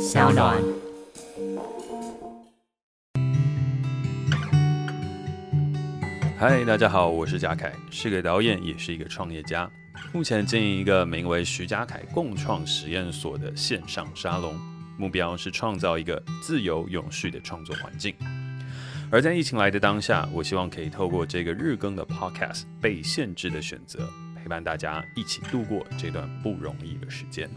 小暖。嗨，大家好，我是贾凯，是个导演，也是一个创业家。目前经营一个名为徐家凯共创实验所的线上沙龙，目标是创造一个自由永续的创作环境。而在疫情来的当下，我希望可以透过这个日更的 Podcast《被限制的选择》，陪伴大家一起度过这段不容易的时间。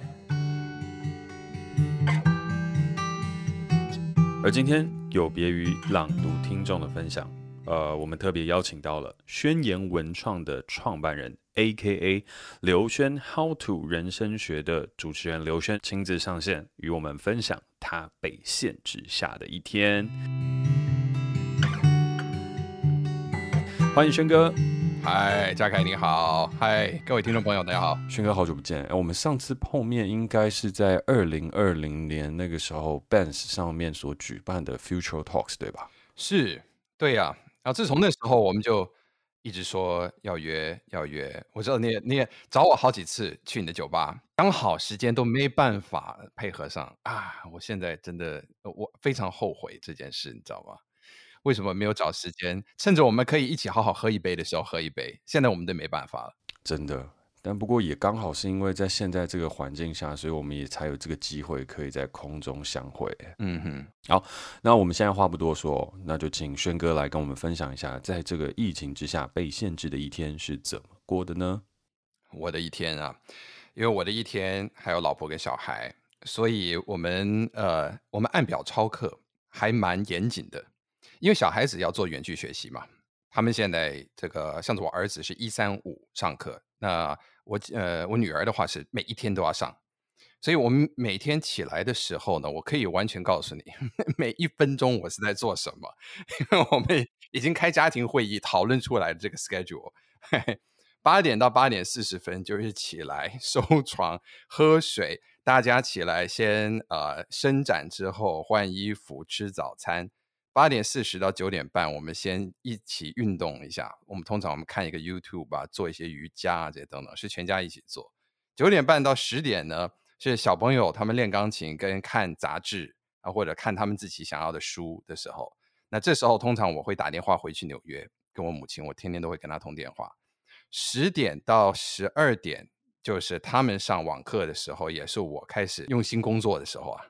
而今天有别于朗读听众的分享，呃，我们特别邀请到了宣言文创的创办人，A.K.A. 刘轩 How to 人生学的主持人刘轩亲自上线，与我们分享他被限制下的一天。欢迎轩哥，嗨，嘉凯你好，嗨，各位听众朋友大家好，轩哥好久不见。我们上次碰面应该是在二零二零年那个时候 b a n s 上面所举办的 Future Talks 对吧？是，对呀、啊。然后自从那时候，我们就一直说要约要约。我知道你也你也找我好几次去你的酒吧，刚好时间都没办法配合上啊。我现在真的我非常后悔这件事，你知道吗？为什么没有找时间？趁着我们可以一起好好喝一杯的时候喝一杯。现在我们都没办法了，真的。但不过也刚好是因为在现在这个环境下，所以我们也才有这个机会可以在空中相会。嗯哼。好，那我们现在话不多说，那就请轩哥来跟我们分享一下，在这个疫情之下被限制的一天是怎么过的呢？我的一天啊，因为我的一天还有老婆跟小孩，所以我们呃，我们按表操课还蛮严谨的。因为小孩子要做远距学习嘛，他们现在这个像是我儿子是一三五上课，那我呃我女儿的话是每一天都要上，所以我们每天起来的时候呢，我可以完全告诉你 每一分钟我是在做什么，因为我们已经开家庭会议讨论出来的这个 schedule，八点到八点四十分就是起来收 床喝水，大家起来先呃伸展之后换衣服吃早餐。八点四十到九点半，我们先一起运动一下。我们通常我们看一个 YouTube 吧，做一些瑜伽啊这些等等，是全家一起做。九点半到十点呢，是小朋友他们练钢琴跟看杂志啊，或者看他们自己想要的书的时候。那这时候通常我会打电话回去纽约，跟我母亲，我天天都会跟她通电话。十点到十二点就是他们上网课的时候，也是我开始用心工作的时候啊。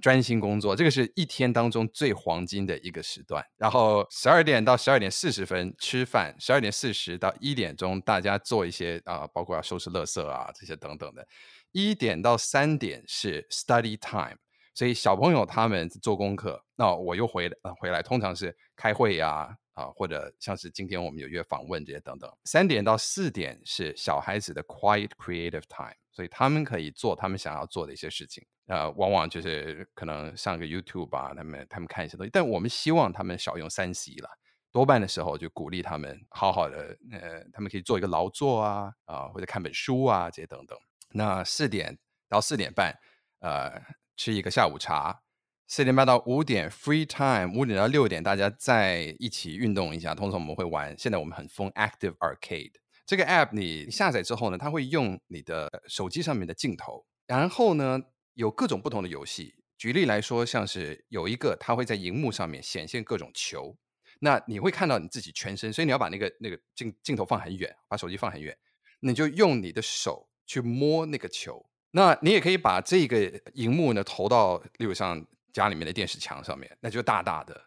专心工作，这个是一天当中最黄金的一个时段。然后十二点到十二点四十分吃饭，十二点四十到一点钟大家做一些啊、包括要收拾垃圾啊这些等等的。一点到三点是 study time，所以小朋友他们做功课，那我又回来、回来，通常是开会呀啊，啊，或者像是今天我们有约访问这些等等。三点到四点是小孩子的 quiet creative time，所以他们可以做他们想要做的一些事情。呃，往往就是可能上个 YouTube 吧，他们他们看一些东西，但我们希望他们少用三 C 了。多半的时候就鼓励他们好好的，呃，他们可以做一个劳作啊，啊、或者看本书啊这些等等。那四点到四点半，呃，吃一个下午茶。四点半到五点 free time，五点到六点大家再一起运动一下。通常我们会玩，现在我们很疯 Active Arcade 这个 app，你下载之后呢，它会用你的手机上面的镜头，然后呢。有各种不同的游戏，举例来说，像是有一个，它会在荧幕上面显现各种球，那你会看到你自己全身，所以你要把那个那个镜镜头放很远，把手机放很远，你就用你的手去摸那个球，那你也可以把这个荧幕呢投到，例如像家里面的电视墙上面，那就大大的，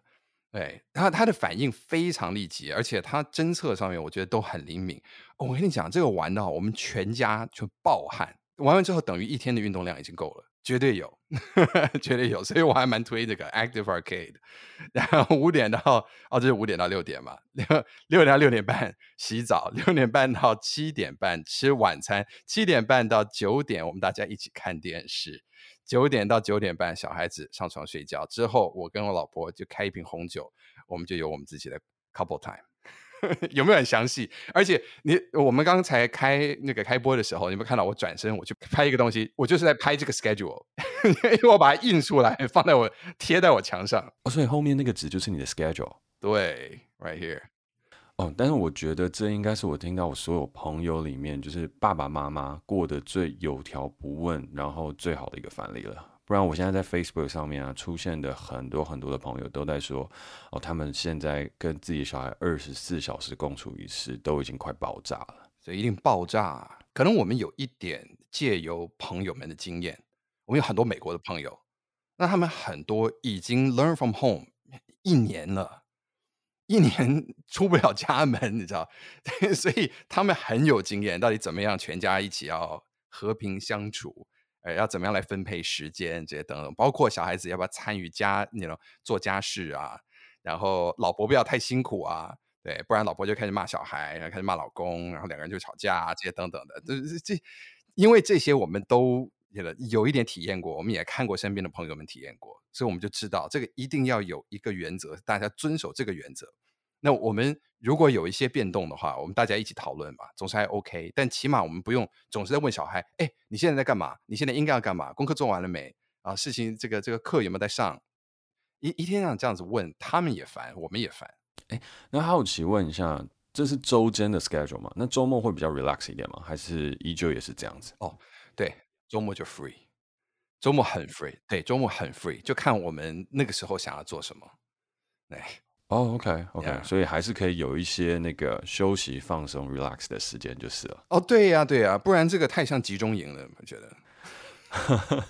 对，它它的反应非常立即，而且它侦测上面我觉得都很灵敏。我跟你讲，这个玩到我们全家就暴汗，玩完之后等于一天的运动量已经够了。绝对有，绝对有，所以我还蛮推这个 Active Arcade。然后五点到哦，这是五点到六点嘛，六六点到六点半洗澡，六点半到七点半吃晚餐，七点半到九点我们大家一起看电视，九点到九点半小孩子上床睡觉之后，我跟我老婆就开一瓶红酒，我们就有我们自己的 couple time。有没有很详细？而且你我们刚才开那个开播的时候，你有没有看到我转身我去拍一个东西？我就是在拍这个 schedule，因为我把它印出来放在我贴在我墙上。哦，所以后面那个纸就是你的 schedule。对，right here。哦，但是我觉得这应该是我听到我所有朋友里面，就是爸爸妈妈过得最有条不紊，然后最好的一个范例了。不然我现在在 Facebook 上面啊出现的很多很多的朋友都在说，哦，他们现在跟自己小孩二十四小时共处一室，都已经快爆炸了。所以一定爆炸。可能我们有一点借由朋友们的经验，我们有很多美国的朋友，那他们很多已经 learn from home 一年了，一年出不了家门，你知道，所以他们很有经验，到底怎么样全家一起要和平相处。呃，要怎么样来分配时间这些等等，包括小孩子要不要参与家，那种做家事啊，然后老婆不要太辛苦啊，对，不然老婆就开始骂小孩，然后开始骂老公，然后两个人就吵架啊，这些等等的，这这，因为这些我们都有有一点体验过，我们也看过身边的朋友们体验过，所以我们就知道这个一定要有一个原则，大家遵守这个原则。那我们如果有一些变动的话，我们大家一起讨论吧，总是还 OK。但起码我们不用总是在问小孩：“哎，你现在在干嘛？你现在应该要干嘛？功课做完了没？啊，事情这个这个课有没有在上？”一一天让这样子问，他们也烦，我们也烦。哎，那好奇问一下，这是周间的 schedule 吗？那周末会比较 relax 一点吗？还是依旧也是这样子？哦，对，周末就 free，周末很 free，对，周末很 free，就看我们那个时候想要做什么。哎。哦、oh，OK OK，Yeah. 所以还是可以有一些那个休息、放松、relax 的时间就是了。哦，对呀，对呀，不然这个太像集中营了，我觉得。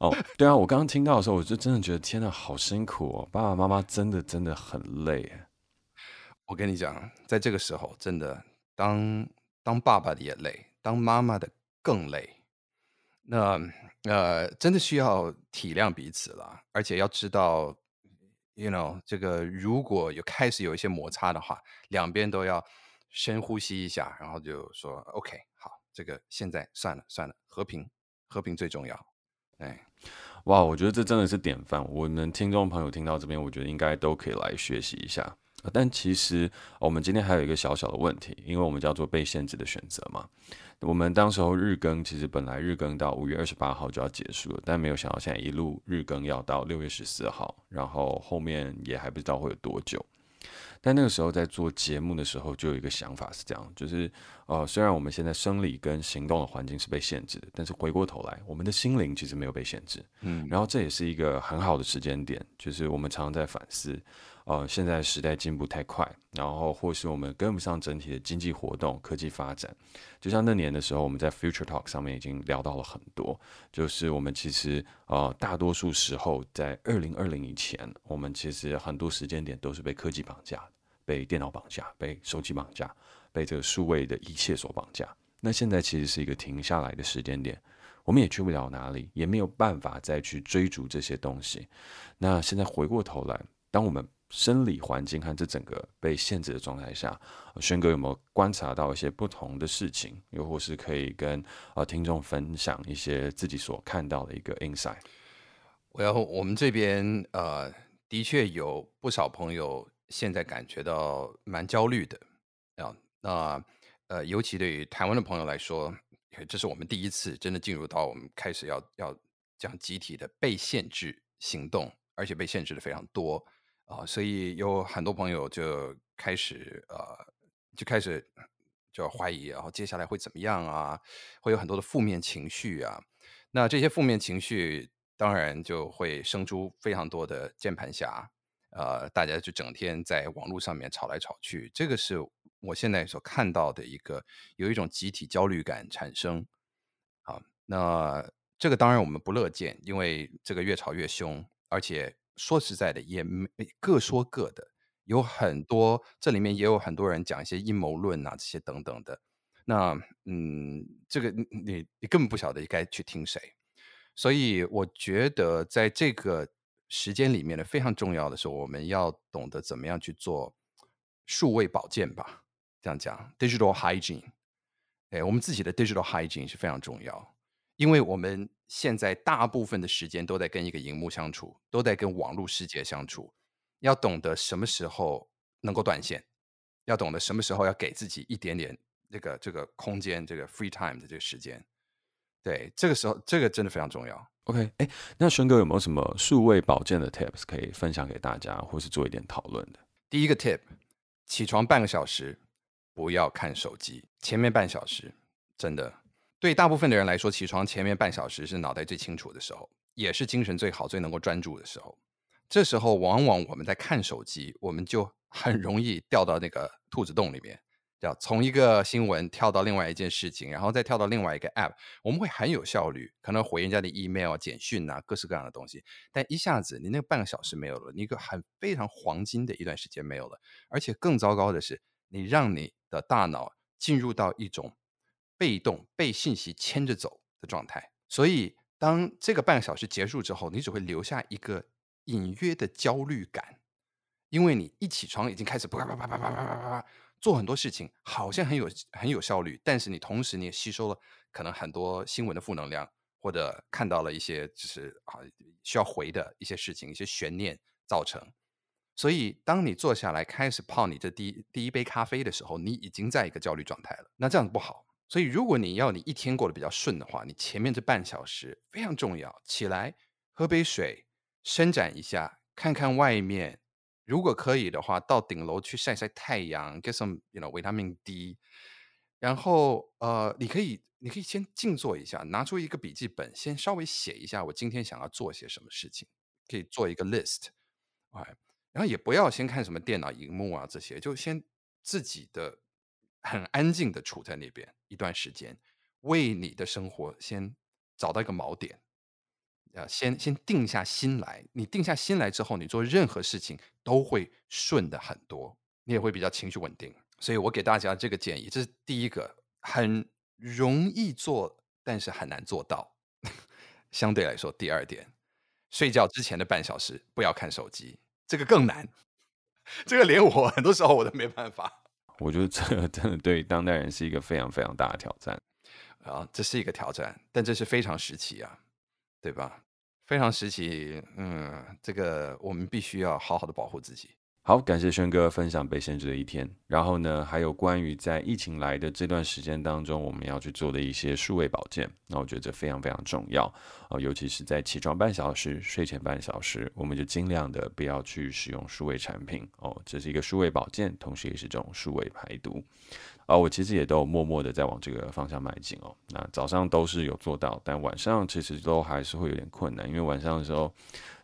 哦，对啊，我刚刚听到的时候，我就真的觉得天哪，好辛苦哦，爸爸妈妈真的真的很累。我跟你讲，在这个时候，真的当当爸爸的也累，当妈妈的更累。那呃，真的需要体谅彼此了，而且要知道。You know，这个如果有开始有一些摩擦的话，两边都要深呼吸一下，然后就说 OK，好，这个现在算了算了，和平和平最重要。哎，哇，我觉得这真的是典范。我们听众朋友听到这边，我觉得应该都可以来学习一下。但其实我们今天还有一个小小的问题，因为我们叫做被限制的选择嘛。我们当时候日更其实本来日更到五月二十八号就要结束了，但没有想到现在一路日更要到六月十四号，然后后面也还不知道会有多久。但那个时候在做节目的时候，就有一个想法是这样，就是呃，虽然我们现在生理跟行动的环境是被限制的，但是回过头来，我们的心灵其实没有被限制。嗯，然后这也是一个很好的时间点，就是我们常常在反思。呃，现在时代进步太快，然后或是我们跟不上整体的经济活动、科技发展。就像那年的时候，我们在 Future Talk 上面已经聊到了很多，就是我们其实呃大多数时候在二零二零以前，我们其实很多时间点都是被科技绑架、被电脑绑架、被手机绑架、被这个数位的一切所绑架。那现在其实是一个停下来的时间点，我们也去不了哪里，也没有办法再去追逐这些东西。那现在回过头来，当我们生理环境和这整个被限制的状态下，轩哥有没有观察到一些不同的事情？又或是可以跟呃听众分享一些自己所看到的一个 insight？我要我们这边呃，的确有不少朋友现在感觉到蛮焦虑的啊。那呃，尤其对于台湾的朋友来说，这是我们第一次真的进入到我们开始要要讲集体的被限制行动，而且被限制的非常多。啊、所以有很多朋友就开始呃，就开始就怀疑，然后接下来会怎么样啊？会有很多的负面情绪啊。那这些负面情绪当然就会生出非常多的键盘侠，呃，大家就整天在网络上面吵来吵去。这个是我现在所看到的一个有一种集体焦虑感产生。好，那这个当然我们不乐见，因为这个越吵越凶，而且。说实在的，也没各说各的，有很多这里面也有很多人讲一些阴谋论啊，这些等等的。那嗯，这个你你根本不晓得该去听谁，所以我觉得在这个时间里面呢，非常重要的是我们要懂得怎么样去做数位保健吧。这样讲，digital hygiene，哎，我们自己的 digital hygiene 是非常重要。因为我们现在大部分的时间都在跟一个荧幕相处，都在跟网络世界相处，要懂得什么时候能够断线，要懂得什么时候要给自己一点点这个这个空间，这个 free time 的这个时间。对，这个时候这个真的非常重要。OK，哎，那轩哥有没有什么数位保健的 tips 可以分享给大家，或是做一点讨论的？第一个 tip，起床半个小时，不要看手机，前面半小时真的。对大部分的人来说，起床前面半小时是脑袋最清楚的时候，也是精神最好、最能够专注的时候。这时候，往往我们在看手机，我们就很容易掉到那个兔子洞里面。要从一个新闻跳到另外一件事情，然后再跳到另外一个 app，我们会很有效率，可能回人家的 email、简讯啊，各式各样的东西。但一下子你那半个小时没有了，你一个很非常黄金的一段时间没有了，而且更糟糕的是，你让你的大脑进入到一种被动、被信息牵着走的状态。所以，当这个半个小时结束之后，你只会留下一个隐约的焦虑感，因为你一起床已经开始啪啪啪啪啪啪啪啪。做很多事情好像很有很有效率，但是你同时你也吸收了可能很多新闻的负能量，或者看到了一些就是啊需要回的一些事情，一些悬念造成。所以当你坐下来开始泡你这第一第一杯咖啡的时候，你已经在一个焦虑状态了。那这样不好。所以如果你要你一天过得比较顺的话，你前面这半小时非常重要。起来喝杯水，伸展一下，看看外面。如果可以的话，到顶楼去晒晒太阳，get some you know 维他命 D。然后呃，你可以你可以先静坐一下，拿出一个笔记本，先稍微写一下我今天想要做些什么事情，可以做一个 list。哎，然后也不要先看什么电脑荧幕啊这些，就先自己的很安静的处在那边一段时间，为你的生活先找到一个锚点。呃，先先定下心来，你定下心来之后，你做任何事情都会顺的很多，你也会比较情绪稳定。所以我给大家这个建议，这是第一个，很容易做，但是很难做到。相对来说，第二点，睡觉之前的半小时不要看手机，这个更难。这个连我很多时候我都没办法。我觉得这真的对当代人是一个非常非常大的挑战啊，这是一个挑战，但这是非常时期啊，对吧？非常时期，嗯，这个我们必须要好好的保护自己。好，感谢轩哥分享被限制的一天。然后呢，还有关于在疫情来的这段时间当中，我们要去做的一些数位保健。那我觉得这非常非常重要啊，尤其是在起床半小时、睡前半小时，我们就尽量的不要去使用数位产品哦。这是一个数位保健，同时也是这种数位排毒。啊，我其实也都默默的在往这个方向迈进哦。那早上都是有做到，但晚上其实都还是会有点困难，因为晚上的时候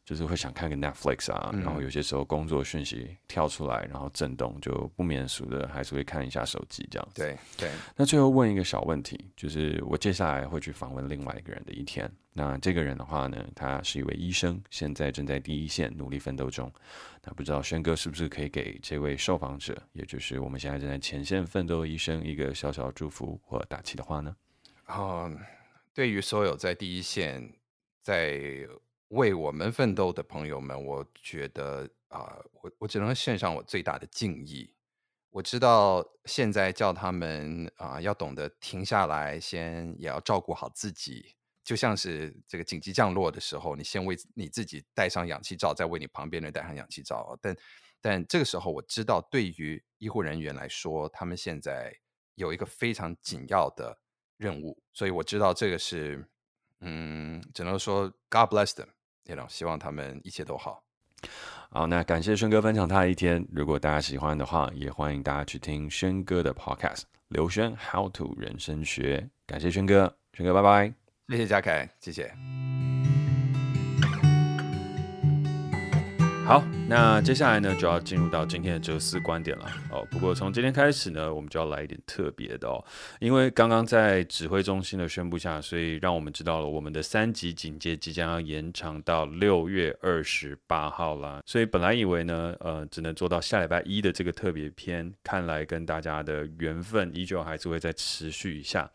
就是会想看个 Netflix 啊，然后有些时候工作讯息跳出来，然后震动，就不免俗的还是会看一下手机这样子。对对。那最后问一个小问题，就是我接下来会去访问另外一个人的一天。那这个人的话呢，他是一位医生，现在正在第一线努力奋斗中。那不知道轩哥是不是可以给这位受访者，也就是我们现在正在前线奋斗的医生，一个小小祝福或打气的话呢？啊、嗯，对于所有在第一线在为我们奋斗的朋友们，我觉得啊、我我只能献上我最大的敬意。我知道现在叫他们啊、要懂得停下来，先也要照顾好自己。就像是这个紧急降落的时候，你先为你自己戴上氧气罩，再为你旁边人戴上氧气罩。但但这个时候，我知道对于医护人员来说，他们现在有一个非常紧要的任务，所以我知道这个是，嗯，只能说 God bless them 希望他们一切都好。好，那感谢轩哥分享他的一天。如果大家喜欢的话，也欢迎大家去听轩哥的 Podcast，刘轩 How to 人生学。感谢轩哥，轩哥拜拜。谢谢嘉凯，谢谢。好，那接下来呢，就要进入到今天的哲思观点了哦。不过从今天开始呢，我们就要来一点特别的哦，因为刚刚在指挥中心的宣布下，所以让我们知道了我们的三级警戒即将要延长到六月二十八号啦。所以本来以为呢，呃，只能做到下礼拜一的这个特别篇，看来跟大家的缘分依旧还是会再持续一下。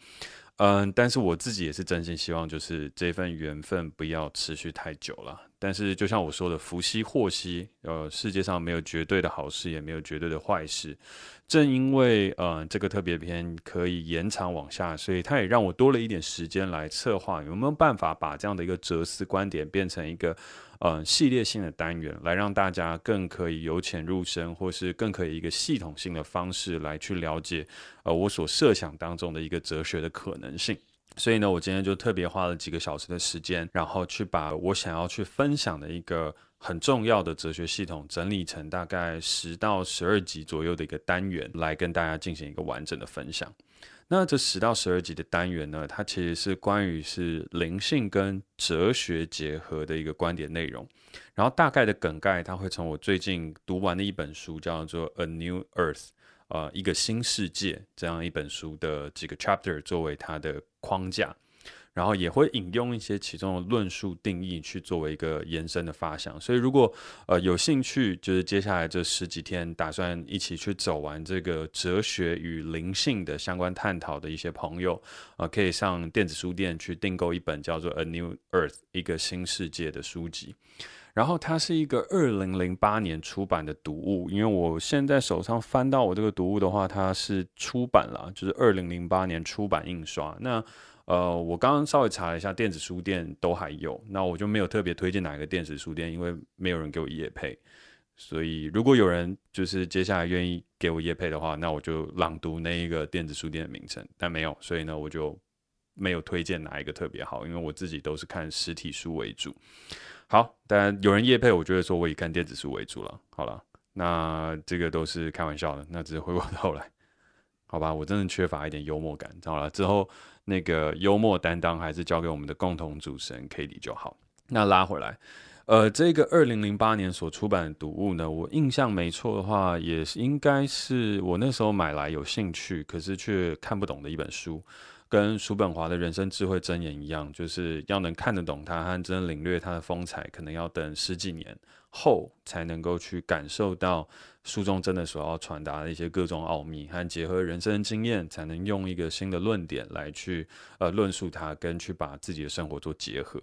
嗯，但是我自己也是真心希望，就是这份缘分不要持续太久了。但是就像我说的，福兮祸兮，呃，世界上没有绝对的好事，也没有绝对的坏事。正因为呃这个特别篇可以延长往下，所以它也让我多了一点时间来策划，有没有办法把这样的一个哲思观点变成一个。呃，系列性的单元来让大家更可以由浅入深，或是更可以一个系统性的方式来去了解，呃，我所设想当中的一个哲学的可能性。所以呢，我今天就特别花了几个小时的时间，然后去把我想要去分享的一个很重要的哲学系统整理成大概十到十二集左右的一个单元，来跟大家进行一个完整的分享。那这十到十二集的单元呢，它其实是关于是灵性跟哲学结合的一个观点内容。然后大概的梗概，它会从我最近读完的一本书叫做《A New Earth》呃，一个新世界这样一本书的几个 chapter 作为它的框架。然后也会引用一些其中的论述定义去作为一个延伸的发想，所以如果呃有兴趣，就是接下来这十几天打算一起去走完这个哲学与灵性的相关探讨的一些朋友，呃，可以上电子书店去订购一本叫做《A New Earth》一个新世界的书籍。然后它是一个二零零八年出版的读物，因为我现在手上翻到我这个读物的话，它是出版了，就是二零零八年出版印刷。那呃，我刚刚稍微查了一下，电子书店都还有，那我就没有特别推荐哪一个电子书店，因为没有人给我业配，所以如果有人就是接下来愿意给我业配的话，那我就朗读那一个电子书店的名称，但没有，所以呢，我就没有推荐哪一个特别好，因为我自己都是看实体书为主。好，当然有人业配，我觉得说我以看电子书为主了。好了，那这个都是开玩笑的，那只是回过头来，好吧，我真的缺乏一点幽默感。好了，之后。那个幽默担当还是交给我们的共同主持人 Kitty 就好。那拉回来，呃，这个二零零八年所出版的读物呢，我印象没错的话，也是应该是我那时候买来有兴趣，可是却看不懂的一本书。跟叔本华的人生智慧箴言一样，就是要能看得懂它和真领略它的风采，可能要等十几年后才能够去感受到书中真的所要传达的一些各种奥秘，和结合人生经验，才能用一个新的论点来去呃论述它，跟去把自己的生活做结合。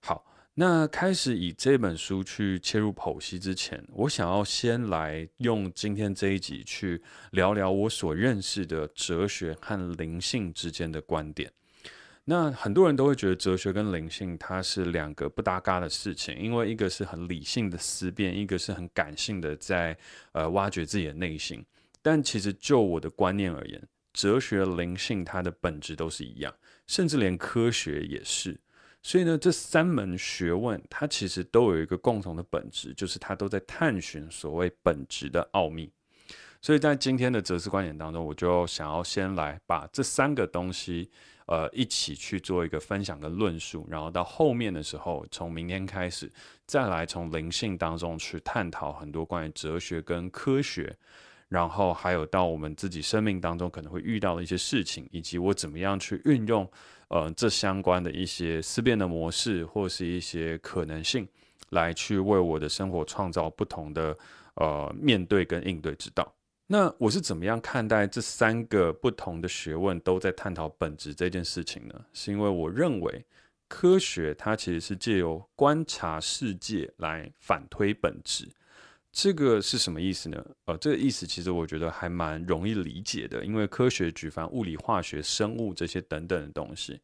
好。那开始以这本书去切入剖析之前，我想要先来用今天这一集去聊聊我所认识的哲学和灵性之间的观点。那很多人都会觉得哲学跟灵性它是两个不搭嘎的事情，因为一个是很理性的思辨，一个是很感性的在呃挖掘自己的内心。但其实就我的观念而言，哲学、灵性它的本质都是一样，甚至连科学也是。所以呢，这三门学问它其实都有一个共同的本质，就是它都在探寻所谓本质的奥秘。所以在今天的哲思观点当中，我就想要先来把这三个东西，呃，一起去做一个分享跟论述，然后到后面的时候，从明天开始，再来从灵性当中去探讨很多关于哲学跟科学，然后还有到我们自己生命当中可能会遇到的一些事情，以及我怎么样去运用。呃，这相关的一些思辨的模式，或是一些可能性，来去为我的生活创造不同的呃面对跟应对之道。那我是怎么样看待这三个不同的学问都在探讨本质这件事情呢？是因为我认为科学它其实是借由观察世界来反推本质。这个是什么意思呢？呃，这个意思其实我觉得还蛮容易理解的，因为科学举凡物理、化学、生物这些等等的东西，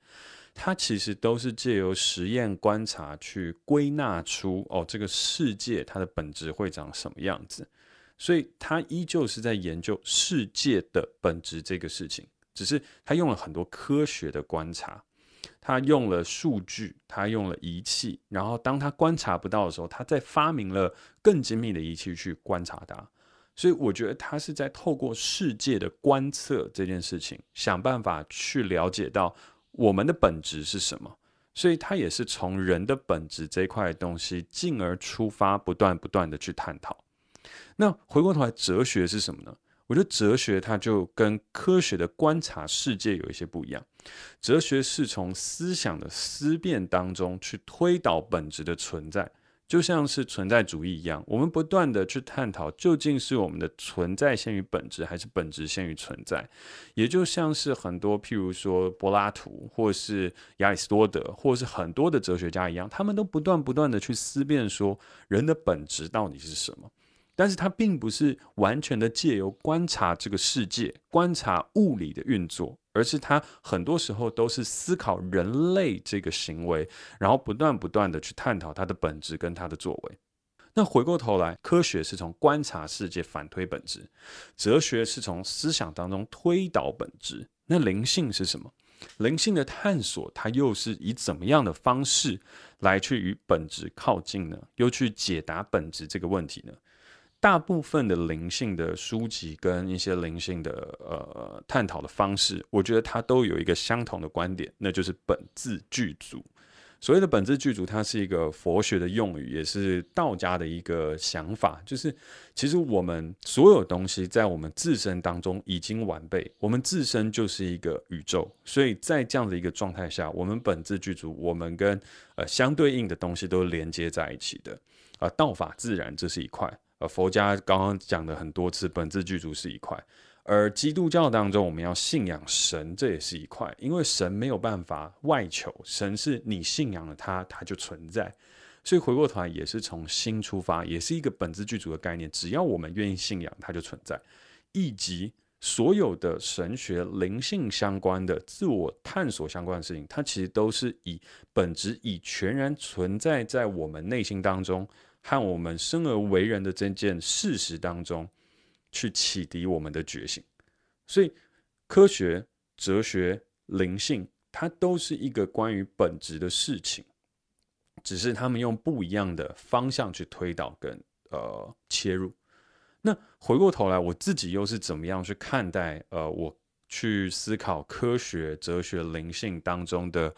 它其实都是借由实验观察去归纳出哦，这个世界它的本质会长什么样子，所以他依旧是在研究世界的本质这个事情，只是他用了很多科学的观察。他用了数据，他用了仪器，然后当他观察不到的时候，他再发明了更精密的仪器去观察它。所以我觉得他是在透过世界的观测这件事情，想办法去了解到我们的本质是什么。所以他也是从人的本质这一块东西进而出发，不断不断的去探讨。那回过头来，哲学是什么呢？我觉得哲学它就跟科学的观察世界有一些不一样。哲学是从思想的思辨当中去推导本质的存在，就像是存在主义一样，我们不断的去探讨究竟是我们的存在先于本质，还是本质先于存在。也就像是很多譬如说柏拉图，或是亚里士多德，或是很多的哲学家一样，他们都不断不断的去思辨说人的本质到底是什么。但是它并不是完全的借由观察这个世界、观察物理的运作，而是它很多时候都是思考人类这个行为，然后不断不断的去探讨它的本质跟它的作为。那回过头来，科学是从观察世界反推本质，哲学是从思想当中推导本质。那灵性是什么？灵性的探索，它又是以怎么样的方式来去与本质靠近呢？又去解答本质这个问题呢？大部分的灵性的书籍跟一些灵性的呃探讨的方式，我觉得它都有一个相同的观点，那就是本自具足。所谓的本自具足，它是一个佛学的用语，也是道家的一个想法，就是其实我们所有东西在我们自身当中已经完备，我们自身就是一个宇宙，所以在这样的一个状态下，我们本自具足，我们跟呃相对应的东西都连接在一起的。啊、道法自然这是一块，呃，佛家刚刚讲的很多次，本自具足是一块。而基督教当中，我们要信仰神，这也是一块，因为神没有办法外求，神是你信仰了他，他就存在。所以回过头来也是从心出发，也是一个本自具足的概念。只要我们愿意信仰，它就存在。以及所有的神学、灵性相关的、自我探索相关的事情，它其实都是以本质、以全然存在在我们内心当中，和我们生而为人的这件事实当中。去启迪我们的觉醒，所以科学、哲学、灵性，它都是一个关于本质的事情，只是他们用不一样的方向去推导跟呃切入。那回过头来，我自己又是怎么样去看待呃，我去思考科学、哲学、灵性当中的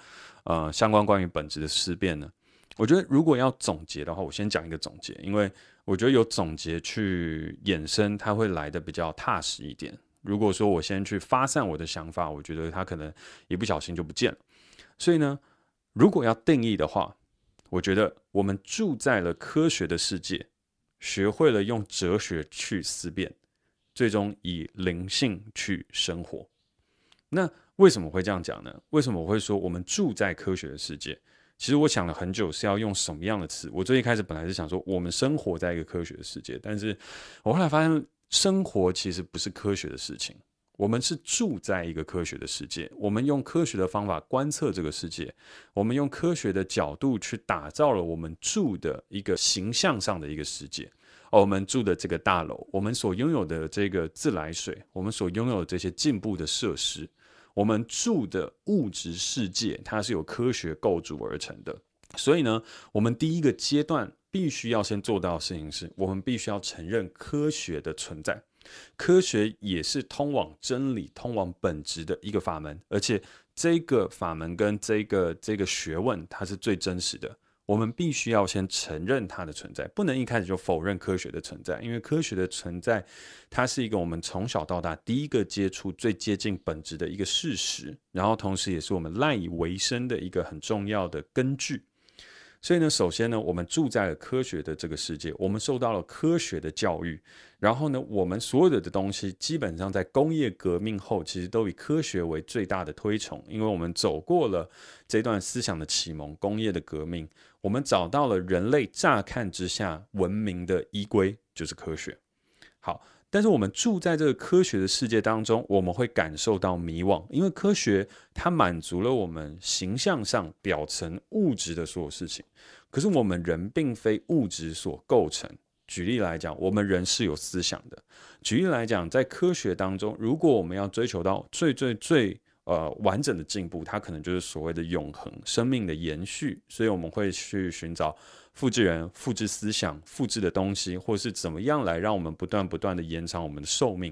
呃相关关于本质的思辨呢？我觉得如果要总结的话，我先讲一个总结，因为。我觉得有总结去衍生，它会来的比较踏实一点。如果说我先去发散我的想法，我觉得它可能一不小心就不见了。所以呢，如果要定义的话，我觉得我们住在了科学的世界，学会了用哲学去思辨，最终以灵性去生活。那为什么会这样讲呢？为什么我会说我们住在科学的世界？其实我想了很久是要用什么样的词。我最一开始本来是想说我们生活在一个科学的世界，但是我后来发现生活其实不是科学的事情。我们是住在一个科学的世界，我们用科学的方法观测这个世界，我们用科学的角度去打造了我们住的一个形象上的一个世界。而我们住的这个大楼，我们所拥有的这个自来水，我们所拥有的这些进步的设施。我们住的物质世界，它是由科学构筑而成的。所以呢，我们第一个阶段必须要先做到的事情是，我们必须要承认科学的存在。科学也是通往真理、通往本质的一个法门，而且这个法门跟这个这个学问，它是最真实的。我们必须要先承认它的存在，不能一开始就否认科学的存在，因为科学的存在，它是一个我们从小到大第一个接触、最接近本质的一个事实，然后同时也是我们赖以为生的一个很重要的根据。所以呢，首先呢，我们住在了科学的这个世界，我们受到了科学的教育。然后呢，我们所有的东西，基本上在工业革命后，其实都以科学为最大的推崇，因为我们走过了这段思想的启蒙，工业的革命，我们找到了人类乍看之下文明的依归，就是科学。好。但是我们住在这个科学的世界当中，我们会感受到迷惘，因为科学它满足了我们形象上表层物质的所有事情，可是我们人并非物质所构成。举例来讲，我们人是有思想的。举例来讲，在科学当中，如果我们要追求到最最最呃完整的进步，它可能就是所谓的永恒生命的延续，所以我们会去寻找。复制人复制思想、复制的东西，或是怎么样来让我们不断不断的延长我们的寿命，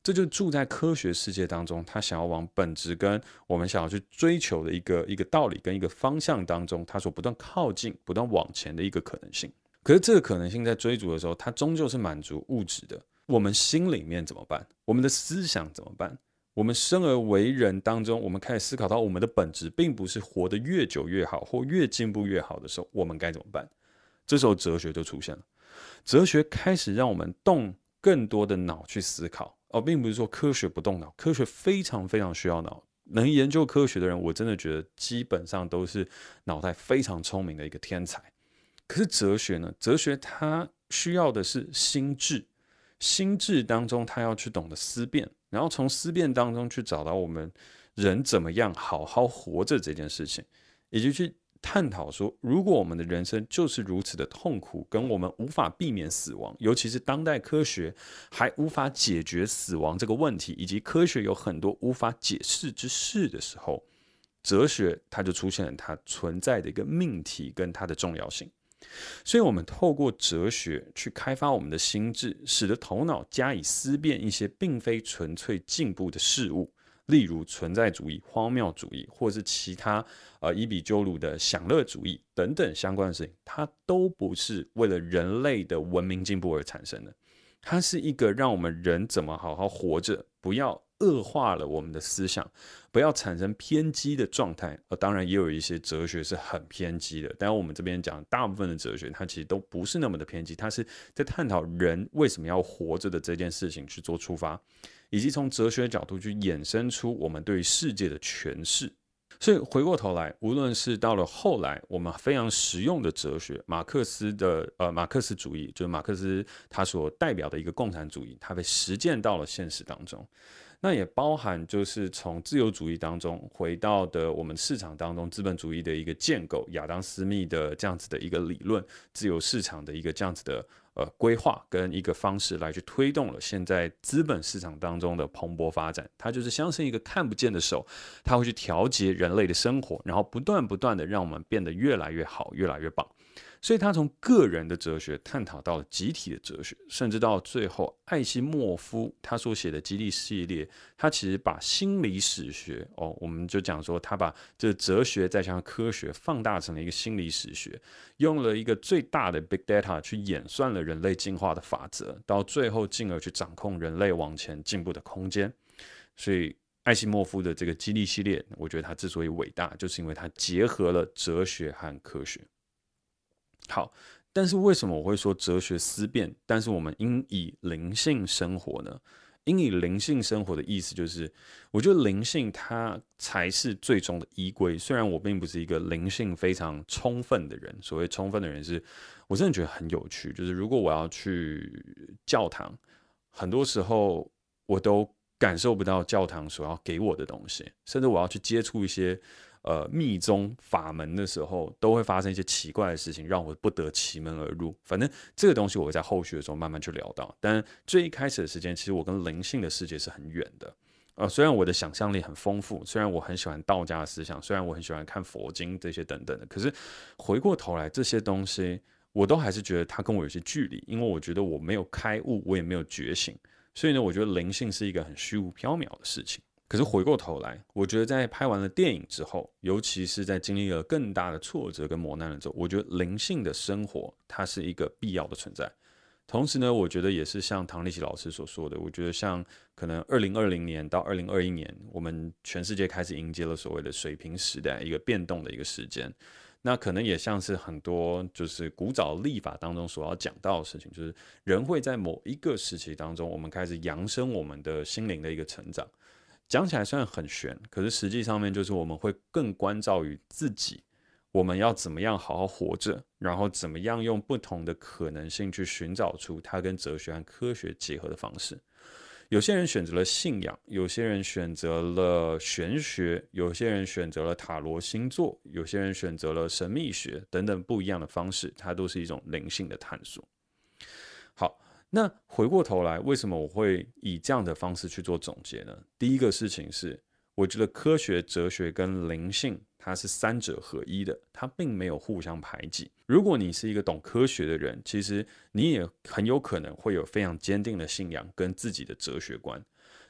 这就住在科学世界当中。他想要往本质跟我们想要去追求的一个一个道理跟一个方向当中，他所不断靠近、不断往前的一个可能性。可是这个可能性在追逐的时候，它终究是满足物质的。我们心里面怎么办？我们的思想怎么办？我们生而为人当中，我们开始思考到我们的本质，并不是活得越久越好，或越进步越好的时候，我们该怎么办？这时候哲学就出现了，哲学开始让我们动更多的脑去思考，而并不是说科学不动脑，科学非常非常需要脑。能研究科学的人，我真的觉得基本上都是脑袋非常聪明的一个天才。可是哲学呢？哲学它需要的是心智，心智当中他要去懂得思辨，然后从思辨当中去找到我们人怎么样好好活着这件事情，以及去。探讨说，如果我们的人生就是如此的痛苦，跟我们无法避免死亡，尤其是当代科学还无法解决死亡这个问题，以及科学有很多无法解释之事的时候，哲学它就出现了它存在的一个命题跟它的重要性。所以，我们透过哲学去开发我们的心智，使得头脑加以思辨一些并非纯粹进步的事物，例如存在主义、荒谬主义，或是其他呃伊比鸠鲁的享乐主义等等相关的事情，它都不是为了人类的文明进步而产生的，它是一个让我们人怎么好好活着，不要。恶化了我们的思想，不要产生偏激的状态。呃，当然也有一些哲学是很偏激的，但我们这边讲大部分的哲学，它其实都不是那么的偏激，它是在探讨人为什么要活着的这件事情去做出发，以及从哲学角度去衍生出我们对世界的诠释。所以回过头来，无论是到了后来，我们非常实用的哲学，马克思的呃马克思主义，就是马克思他所代表的一个共产主义，它被实践到了现实当中。那也包含就是从自由主义当中回到的我们市场当中资本主义的一个建构，亚当·斯密的这样子的一个理论，自由市场的一个这样子的呃规划跟一个方式来去推动了现在资本市场当中的蓬勃发展。它就是相信一个看不见的手，它会去调节人类的生活，然后不断不断的让我们变得越来越好，越来越棒。所以，他从个人的哲学探讨到了集体的哲学，甚至到最后，艾西莫夫他所写的激励系列，他其实把心理史学哦，我们就讲说，他把这哲学再加上科学放大成了一个心理史学，用了一个最大的 big data 去演算了人类进化的法则，到最后进而去掌控人类往前进步的空间。所以，艾西莫夫的这个激励系列，我觉得他之所以伟大，就是因为他结合了哲学和科学。好，但是为什么我会说哲学思辨？但是我们应以灵性生活呢？应以灵性生活的意思就是，我觉得灵性它才是最终的依归。虽然我并不是一个灵性非常充分的人，所谓充分的人是，我真的觉得很有趣。就是如果我要去教堂，很多时候我都感受不到教堂所要给我的东西，甚至我要去接触一些。呃，密宗法门的时候，都会发生一些奇怪的事情，让我不得其门而入。反正这个东西，我会在后续的时候慢慢去聊到。但最一开始的时间，其实我跟灵性的世界是很远的。呃，虽然我的想象力很丰富，虽然我很喜欢道家的思想，虽然我很喜欢看佛经这些等等的，可是回过头来，这些东西我都还是觉得它跟我有些距离，因为我觉得我没有开悟，我也没有觉醒。所以呢，我觉得灵性是一个很虚无缥缈的事情。可是回过头来，我觉得在拍完了电影之后，尤其是在经历了更大的挫折跟磨难了之后，我觉得灵性的生活它是一个必要的存在。同时呢，我觉得也是像唐立淇老师所说的，我觉得像可能二零二零年到二零二一年，我们全世界开始迎接了所谓的水平时代，一个变动的一个时间。那可能也像是很多就是古早历法当中所要讲到的事情，就是人会在某一个时期当中，我们开始扬升我们的心灵的一个成长。讲起来虽然很玄，可是实际上面就是我们会更关照于自己，我们要怎么样好好活着，然后怎么样用不同的可能性去寻找出它跟哲学和科学结合的方式。有些人选择了信仰，有些人选择了玄学，有些人选择了塔罗星座，有些人选择了神秘学等等不一样的方式，它都是一种灵性的探索。好。那回过头来，为什么我会以这样的方式去做总结呢？第一个事情是，我觉得科学、哲学跟灵性它是三者合一的，它并没有互相排挤。如果你是一个懂科学的人，其实你也很有可能会有非常坚定的信仰跟自己的哲学观。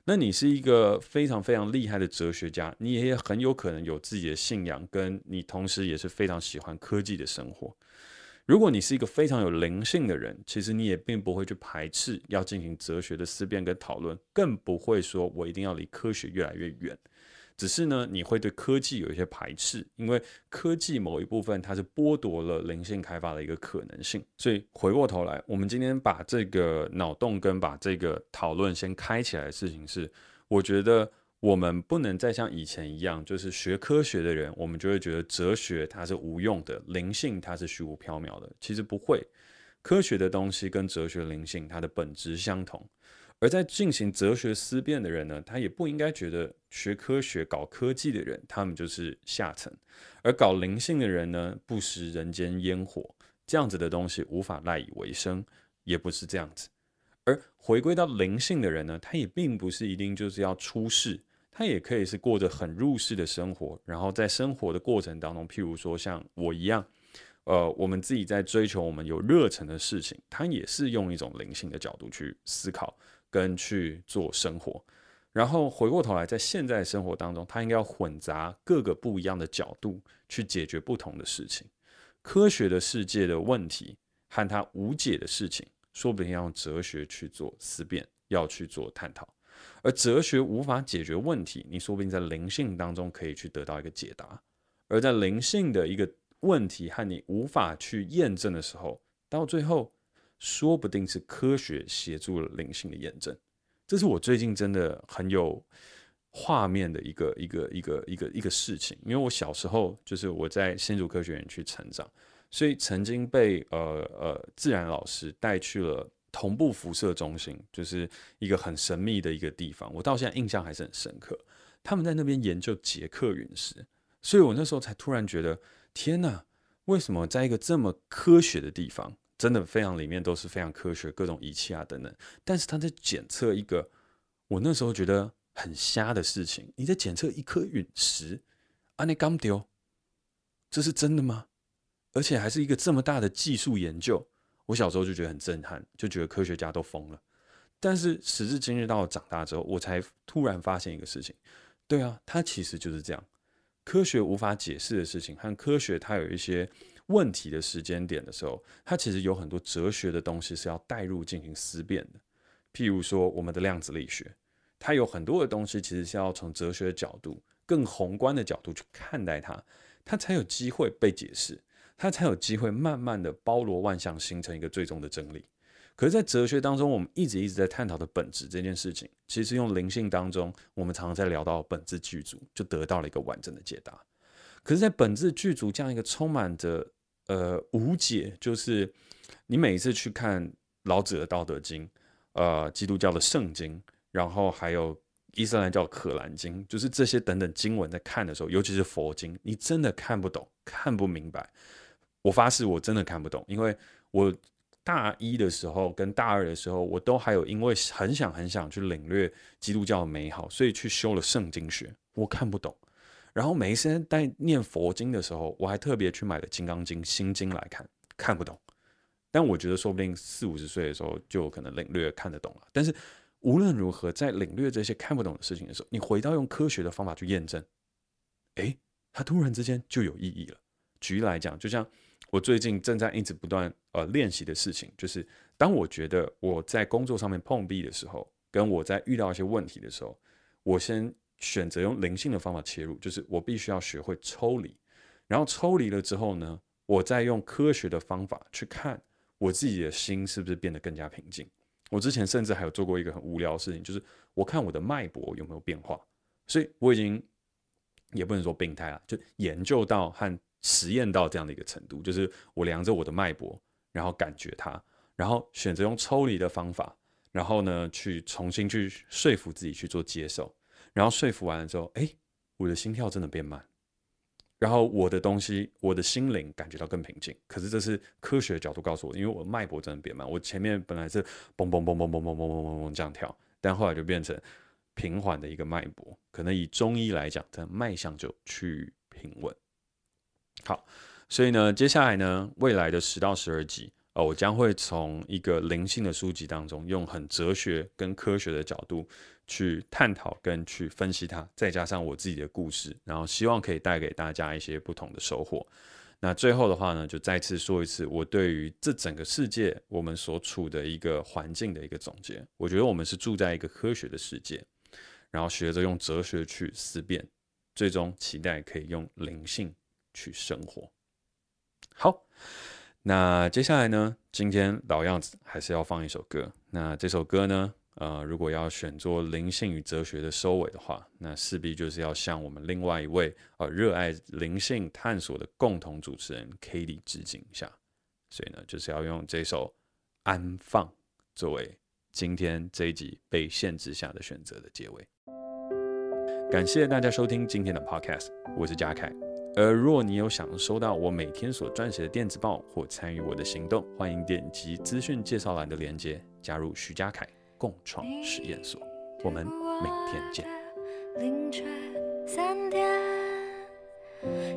那你是一个非常非常厉害的哲学家，你也很有可能有自己的信仰，跟你同时也是非常喜欢科技的生活。如果你是一个非常有灵性的人，其实你也并不会去排斥要进行哲学的思辨跟讨论，更不会说我一定要离科学越来越远。只是呢，你会对科技有一些排斥，因为科技某一部分它是剥夺了灵性开发的一个可能性。所以回过头来，我们今天把这个脑洞跟把这个讨论先开起来的事情是，我觉得。我们不能再像以前一样，就是学科学的人，我们就会觉得哲学它是无用的，灵性它是虚无缥缈的。其实不会，科学的东西跟哲学、灵性它的本质相同。而在进行哲学思辨的人呢，他也不应该觉得学科学、搞科技的人，他们就是下层；而搞灵性的人呢，不食人间烟火，这样子的东西无法赖以为生，也不是这样子。而回归到灵性的人呢，他也并不是一定就是要出世。他也可以是过着很入世的生活，然后在生活的过程当中，譬如说像我一样，呃，我们自己在追求我们有热忱的事情，他也是用一种灵性的角度去思考跟去做生活。然后回过头来，在现在生活当中，他应该要混杂各个不一样的角度去解决不同的事情。科学的世界的问题和他无解的事情，说不定要用哲学去做思辨，要去做探讨。而哲学无法解决问题，你说不定在灵性当中可以去得到一个解答。而在灵性的一个问题和你无法去验证的时候，到最后说不定是科学协助了灵性的验证。这是我最近真的很有画面的一个一个一个一个一个事情，因为我小时候就是我在新竹科学园区成长，所以曾经被呃呃自然老师带去了同步辐射中心，就是一个很神秘的一个地方，我到现在印象还是很深刻。他们在那边研究捷克陨石，所以我那时候才突然觉得，天哪，为什么在一个这么科学的地方，真的非常里面都是非常科学，各种仪器啊等等，但是他在检测一个我那时候觉得很瞎的事情，你在检测一颗陨石，啊，你刚丢，这是真的吗？而且还是一个这么大的技术研究。我小时候就觉得很震撼，就觉得科学家都疯了。但是时至今日，到长大之后，我才突然发现一个事情。对啊，它其实就是这样。科学无法解释的事情，和科学它有一些问题的时间点的时候，它其实有很多哲学的东西是要带入进行思辨的。譬如说，我们的量子力学，它有很多的东西其实是要从哲学的角度、更宏观的角度去看待它，它才有机会被解释。它才有机会慢慢的包罗万象，形成一个最终的真理。可是，在哲学当中，我们一直一直在探讨的本质这件事情，其实用灵性当中，我们常常在聊到本自具足，就得到了一个完整的解答。可是，在本自具足这样一个充满着呃无解，就是你每一次去看老子的《道德经》，呃，基督教的圣经，然后还有伊斯兰教《可兰经》，就是这些等等经文，在看的时候，尤其是佛经，你真的看不懂，看不明白。我发誓，我真的看不懂，因为我大一的时候跟大二的时候，我都还有因为很想很想去领略基督教的美好，所以去修了圣经学。我看不懂，然后每一次在念佛经的时候，我还特别去买了《金刚经》《心经》来看，看不懂。但我觉得，说不定四五十岁的时候就有可能领略看得懂了。但是无论如何，在领略这些看不懂的事情的时候，你回到用科学的方法去验证，诶，它突然之间就有意义了。举例来讲，就像。我最近正在一直不断呃练习的事情，就是当我觉得我在工作上面碰壁的时候，跟我在遇到一些问题的时候，我先选择用灵性的方法切入，就是我必须要学会抽离，然后抽离了之后呢，我再用科学的方法去看我自己的心是不是变得更加平静。我之前甚至还有做过一个很无聊的事情，就是我看我的脉搏有没有变化，所以我已经也不能说病态了，就研究到和。实验到这样的一个程度，就是我量着我的脉搏，然后感觉它，然后选择用抽离的方法，然后呢去重新去说服自己去做接受，然后说服完了之后，哎，我的心跳真的变慢，然后我的东西，我的心灵感觉到更平静。可是这是科学角度告诉我，因为我脉搏真的变慢，我前面本来是嘣嘣嘣嘣嘣嘣嘣嘣嘣嘣这样跳，但后来就变成平缓的一个脉搏，可能以中医来讲，这脉象就趋于平稳。好，所以呢，接下来呢，未来的十到十二集，呃，我将会从一个灵性的书籍当中，用很哲学跟科学的角度去探讨跟去分析它，再加上我自己的故事，然后希望可以带给大家一些不同的收获。那最后的话呢，就再次说一次，我对于这整个世界我们所处的一个环境的一个总结。我觉得我们是住在一个科学的世界，然后学着用哲学去思辨，最终期待可以用灵性。去生活。好，那接下来呢？今天老样子还是要放一首歌。那这首歌呢？呃，如果要选做灵性与哲学的收尾的话，那势必就是要向我们另外一位呃热爱灵性探索的共同主持人 kady 致敬一下。所以呢，就是要用这首《安放》作为今天这一集被限制下的选择的结尾。感谢大家收听今天的 Podcast，我是嘉凯。而若你有想收到我每天所撰写的电子报或参与我的行动，欢迎点击资讯介绍栏的链接，加入徐嘉凯共创实验所。我们明天见。凌晨三点，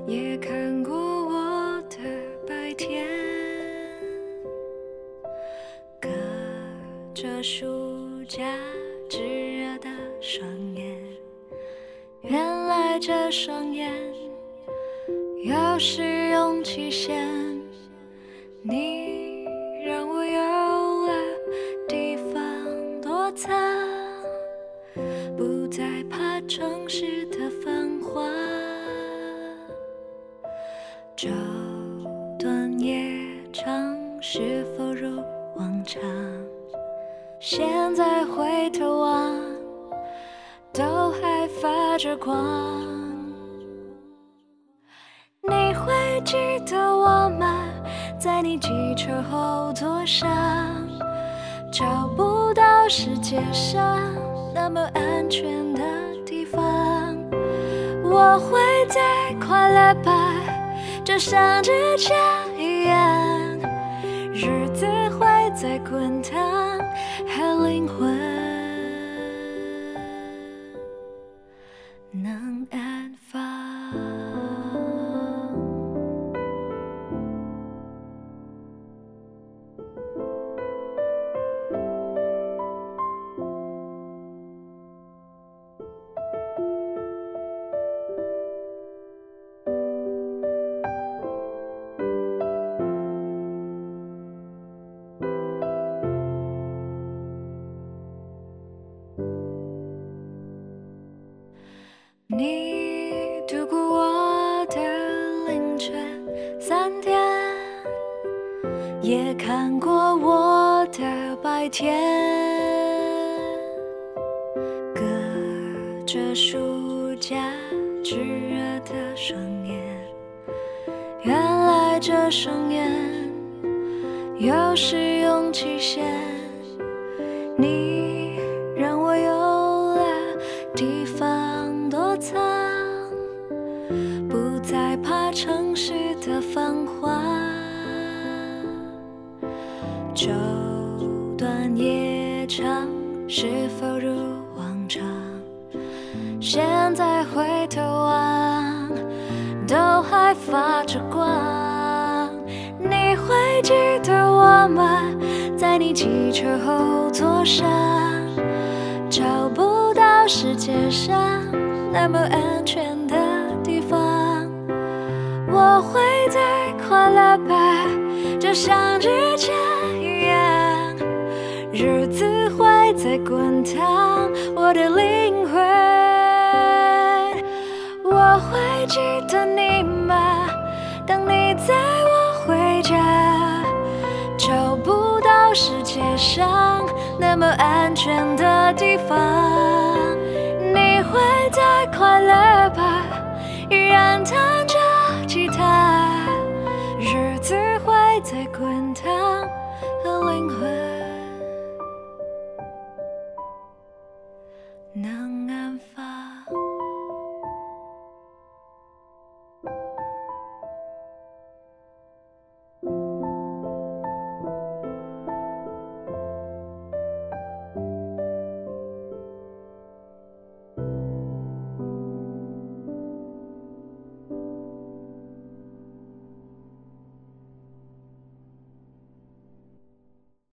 也看过我的白天，隔着书架炙热的双眼，原来这双眼要是用期限。你让我有了地方躲藏，不再怕城市的繁华。昼短夜长，是否如往常？现在回头望，都还发着光。会记得我吗？在你机车后座上，找不到世界上那么安全的地方。我会再快乐吧。就像之前一样，日子会再滚烫，和灵魂世界上那么安全的地方。我会再快乐吧，就像之前一样，日子会再滚烫我的灵魂。我会记得你吗？当你载我回家，找不到世界上那么安全的地方。了吧，让它。